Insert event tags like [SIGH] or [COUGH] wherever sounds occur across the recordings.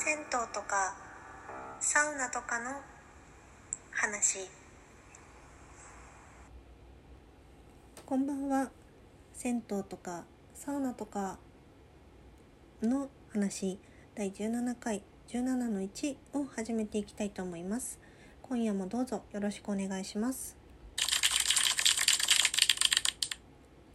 銭湯とかサウナとかの話。こんばんは。銭湯とかサウナとかの話。第17回17の1を始めていきたいと思います。今夜もどうぞよろしくお願いします。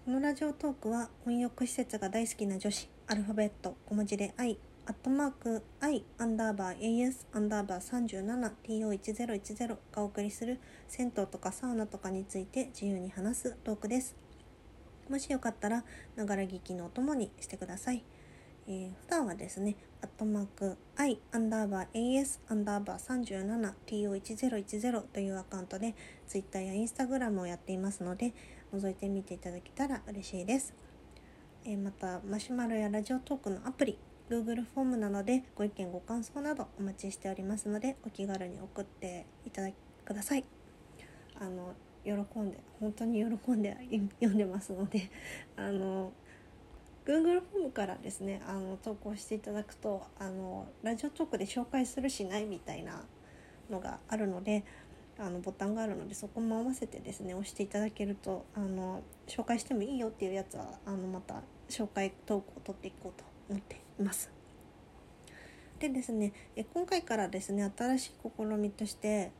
このラジオトークは温浴施設が大好きな女子アルファベット小文字で I アットマーク I アンダーバー AS アンダーバー 37TO1010 がお送りする銭湯とかサウナとかについて自由に話すトークですもしよかったらながら聞きのお供にしてください、えー、普段はですねアットマーク I アンダーバー AS アンダーバー 37TO1010 というアカウントで Twitter や Instagram をやっていますので覗いてみていただけたら嬉しいです。えまたマシュマロやラジオトークのアプリ Google フォームなどでご意見ご感想などお待ちしておりますのでお気軽に送っていただください。あの喜んで本当に喜んで [LAUGHS] 読んでますので [LAUGHS] あの Google フォームからですねあの投稿していただくとあのラジオトークで紹介するしないみたいなのがあるのであのボタンがあるのでそこも合わせてですね押していただけるとあの紹介してもいいよっていうやつはあのまた紹介投稿を取っていこうと思ってます。でですねえ今回からですね新しい試みとして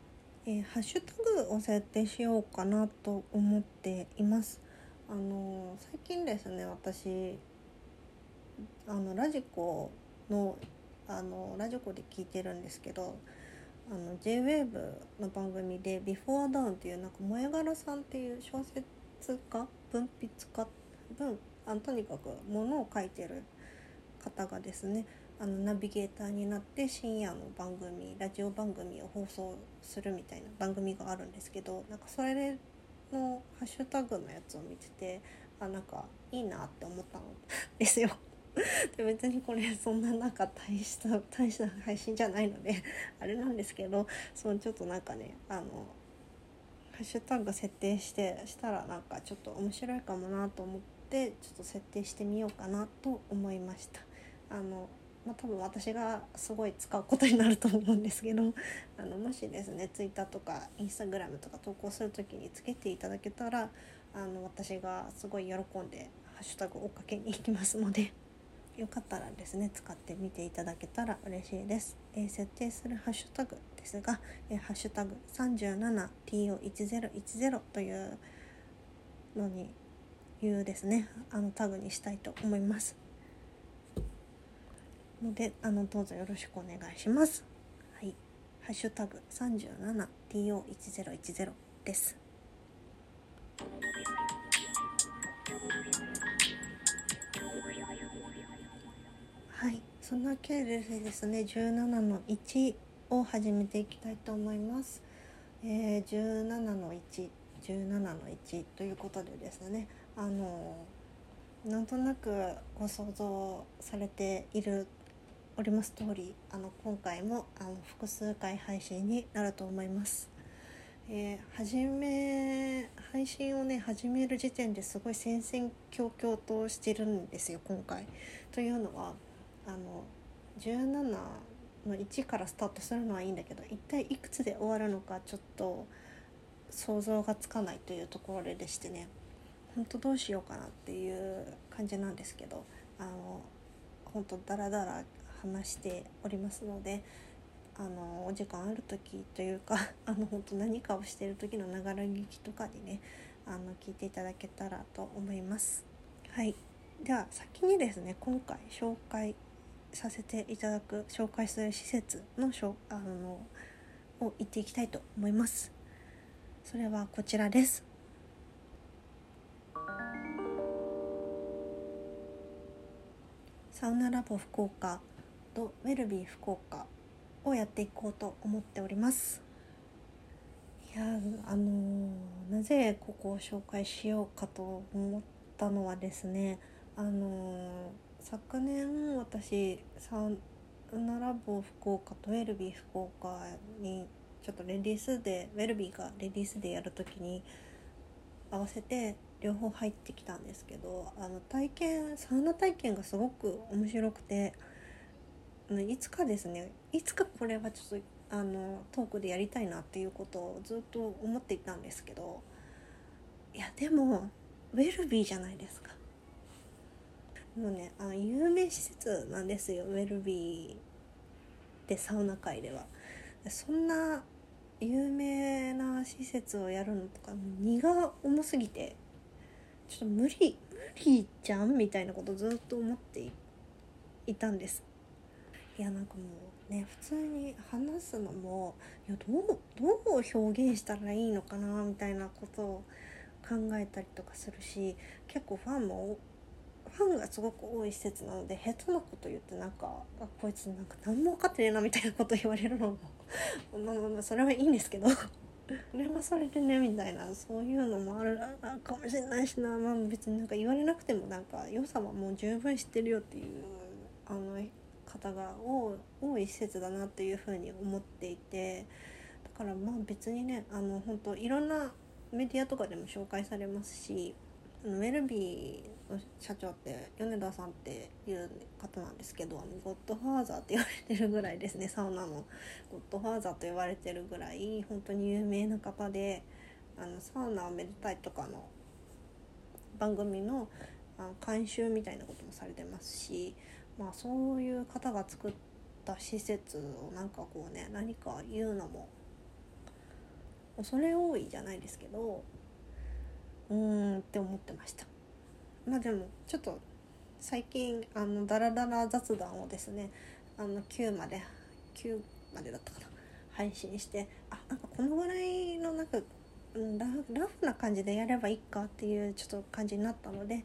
えハッシュタグを設定しようかなと思っています。あの最近ですね私あのラジコのあのラジコで聞いてるんですけどあの JWAVE の番組で「Before Down」っていうなんか萌え柄さんっていう小説家文筆家文あとにかくものを書いてる方がですねあのナビゲーターになって深夜の番組ラジオ番組を放送するみたいな番組があるんですけどなんかそれのハッシュタグのやつを見ててあなんかいいなって思ったんですよ。で別にこれそんななんか大した大した配信じゃないのであれなんですけどそのちょっとなんかねあのハッシュタグ設定してしたらなんかちょっと面白いかもなと思ってちょっと設定してみようかなと思いました。あのまあ、多分私がすごい使うことになると思うんですけど [LAUGHS] あのもしですね Twitter とか Instagram とか投稿する時につけていただけたらあの私がすごい喜んでハッシュタグ追っかけに行きますので [LAUGHS] よかったらですね使ってみていただけたら嬉しいです、えー、設定するハッシュタグですが、えー、ハッシュタグ 37TO1010 というのにいうですねあのタグにしたいと思います。のであのどうぞよろしくお願いします。はい。ハッシュタグ 37TO1010 です。はい。そんな系でですね17の1を始めていきたいと思います、えー、17の1 17の1ということでですねあのなんとなくご想像されているおります通りあの今回もあの複数回配信になると思います。えー、始め配信をね始める時点ですごい戦々恐々としてるんですよ今回。というのはあの17の1からスタートするのはいいんだけど一体いくつで終わるのかちょっと想像がつかないというところでしてね本当どうしようかなっていう感じなんですけどあの本当ダラダラ話しておりますのであのお時間ある時というか [LAUGHS] あの本当何かをしてる時のながら聞きとかにねあの聞いていただけたらと思います。はい。では先にですね今回紹介させていただく紹介する施設のしょあのを言っていきたいと思います。それはこちらです。サウナラボ福岡とウェルビー福岡をやっていこうと思っております。いやあのなぜここを紹介しようかと思ったのはですねあの昨年私サウナラボ福岡とウェルビー福岡にちょっとレディースでウェルビーがレディースでやる時に合わせて両方入ってきたんですけどあの体験サウナ体験がすごく面白くていつかですねいつかこれはちょっとあのトークでやりたいなっていうことをずっと思っていたんですけどいやでもウェルビーじゃないですか。もうねあ有名施設なんですよウェルビーでサウナ界では。そんな有名な施設をやるのとか荷が重すぎてちょっと無理無理じゃんみたいなことずっと思っていたんです。いやなんかもうね普通に話すのもいやどうどう表現したらいいのかなみたいなことを考えたりとかするし結構ファンもファンがすごく多い施設なので下手なこと言ってなんかあこいつなんか何も分かってねえなみたいなこと言われるのも [LAUGHS] まあまあまあそれはいいんですけど [LAUGHS] それはそれでねみたいなそういうのもあるかもしれないしなまあ別になんか言われなくてもなんか良さはもう十分知ってるよっていうあの方が多い施設だなっていうふうに思っていてだからまあ別にねあの本当いろんなメディアとかでも紹介されますしウェルビーの社長って米田さんっていう方なんですけどゴッドファーザーって言われてるぐらいですねサウナの。ゴッドファーザーと言われてるぐらい本当に有名な方であのサウナをめでたいとかの番組の監修みたいなこともされてますし、まあ、そういう方が作った施設をなんかこうね何か言うのも恐れ多いじゃないですけどうーんって思ってました。まあでもちょっと最近あのダラダラ雑談をですねあの9まで9までだったかな配信してあなんかこのぐらいのなんかラフな感じでやればいいかっていうちょっと感じになったので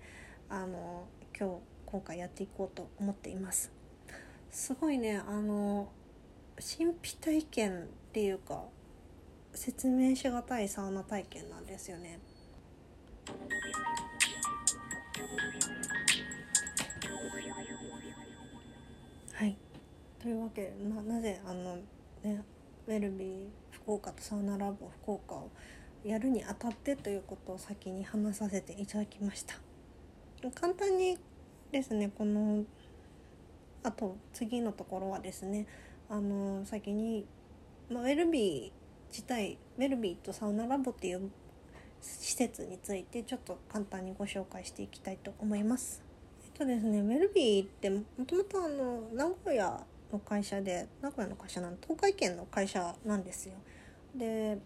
あの今日今回やっていこうと思っています。すごいねあの神秘体験っていうか説明しがたいサウナ体験なんですよね。はい。というわけでななぜあのねウェルビー福岡とサウナラボ福岡をやるにあたってということを先に話させていただきました。簡単にですねこのあと次のところはですねあの先に、まあ、ウェルビー自体ウェルビーとサウナラボっていう施設についてちょっと簡単にご紹介していきたいと思います。えっとですねウェルビーってもともとあの名古屋の会社で名古屋の会社なん東海圏の会社なんですよ。で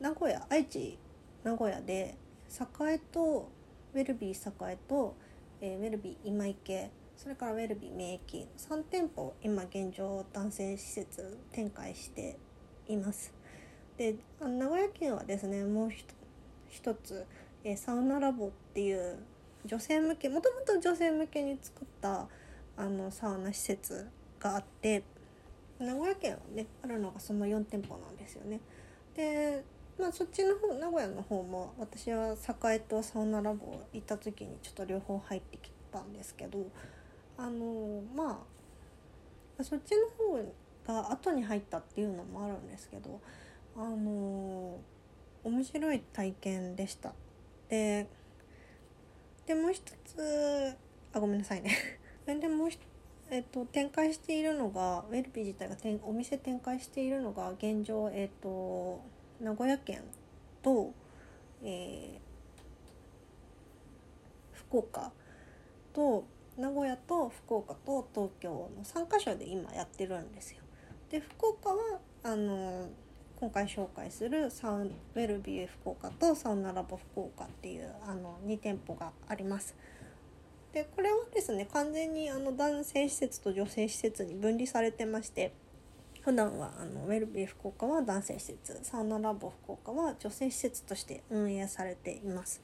名古屋愛知名古屋で栄とウェルビー栄と、えー、ウェルビー今池それからウェルビー免疫3店舗今現状男性施設展開しています。で名古屋県はですねもう一つ、えー、サウナラボっていう女性向けもともと女性向けに作ったあのサウナ施設があって名古屋県はねあるのがその4店舗なんですよね。でまあそっちの方名古屋の方も私は栄とサウナラボ行った時にちょっと両方入ってきたんですけどあのまあそっちの方が後に入ったっていうのもあるんですけどあの面白い体験でした。ででもう一つあごめんなさいね。[LAUGHS] でもうえっと、展開しているのがウェルピー自体がお店展開しているのが現状、えっと、名古屋県と、えー、福岡と名古屋と福岡と東京の3カ所で今やってるんですよ。で福岡はあの今回紹介するサウンウェルビュー福岡とサウナラボ福岡っていうあの2店舗があります。でこれはですね完全にあの男性施設と女性施設に分離されてまして普段はあのウェルビー福岡は男性施設サウナラボ福岡は女性施設として運営されています。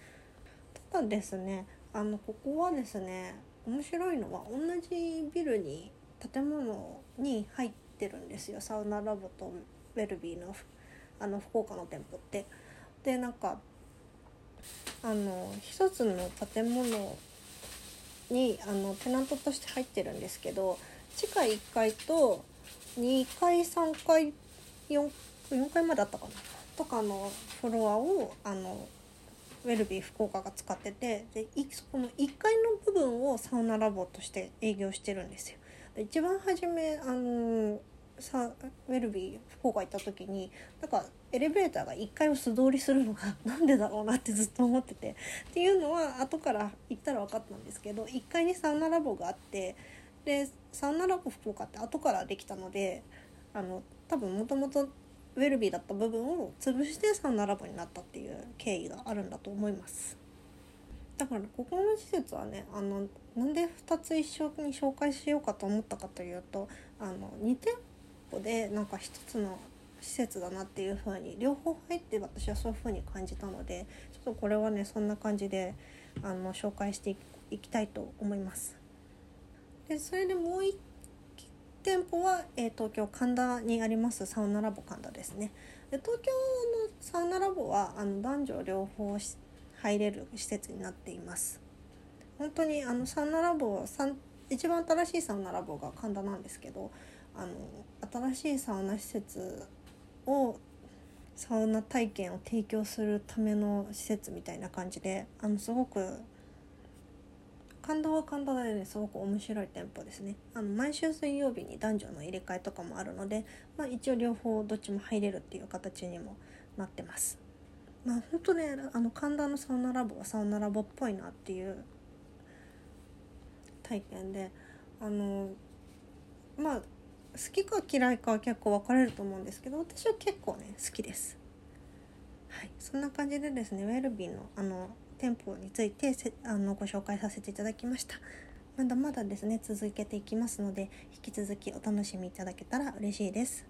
ただですねあのここはですね面白いのは同じビルに建物に入ってるんですよサウナラボとウェルビーのあの福岡の店舗って。でなんかあの一つの建物にあのテナントとして入ってるんですけど地下1階と2階3階 4, 4階まであったかなとかのフロアをあのウェルビー福岡が使っててでこの1階の部分をサウナラボとして営業してるんですよ。一番初めあのさウェルビー福岡行った時になんかエレベーターが1階を素通りするのが [LAUGHS] なんでだろうなってずっと思っててっていうのは後から行ったら分かったんですけど1階にサウナラボがあってでサウナラボ福岡って後からできたのであの多分もともとウェルビーだった部分を潰してサウナラボになったっていう経緯があるんだと思いますだからここの施設はねあのなんで2つ一緒に紹介しようかと思ったかというとあの2店舗でなんか1つの施設だなっていう風に両方入って私はそういう風に感じたのでちょっとこれはねそんな感じであの紹介していきたいと思います。でそれでもう1店舗は、えー、東京神田にありますサウナラボ神田ですね。で東京のサウナラボはあの男女両方入れる施設になっています。本当にあのサウナラボ一番新しいサウナラボが神田なんですけどあの新しいサウナ施設をサウナ体験を提供するための施設みたいな感じであのすごく神田は神田でね。すごく面白い店舗ですね。あの毎週水曜日に男女の入れ替えとかもあるので、まあ、一応両方どっちも入れるっていう形にもなってます。まあ本当ねあの神田のサウナラボはサウナラボっぽいなっていう体験であのまあ好きか嫌いかは結構分かれると思うんですけど私は結構ね好きです。はい。そんな感じでですねウェルビーのあの店舗についてせあのご紹介させていただきました。まだまだですね続けていきますので引き続きお楽しみいただけたら嬉しいです。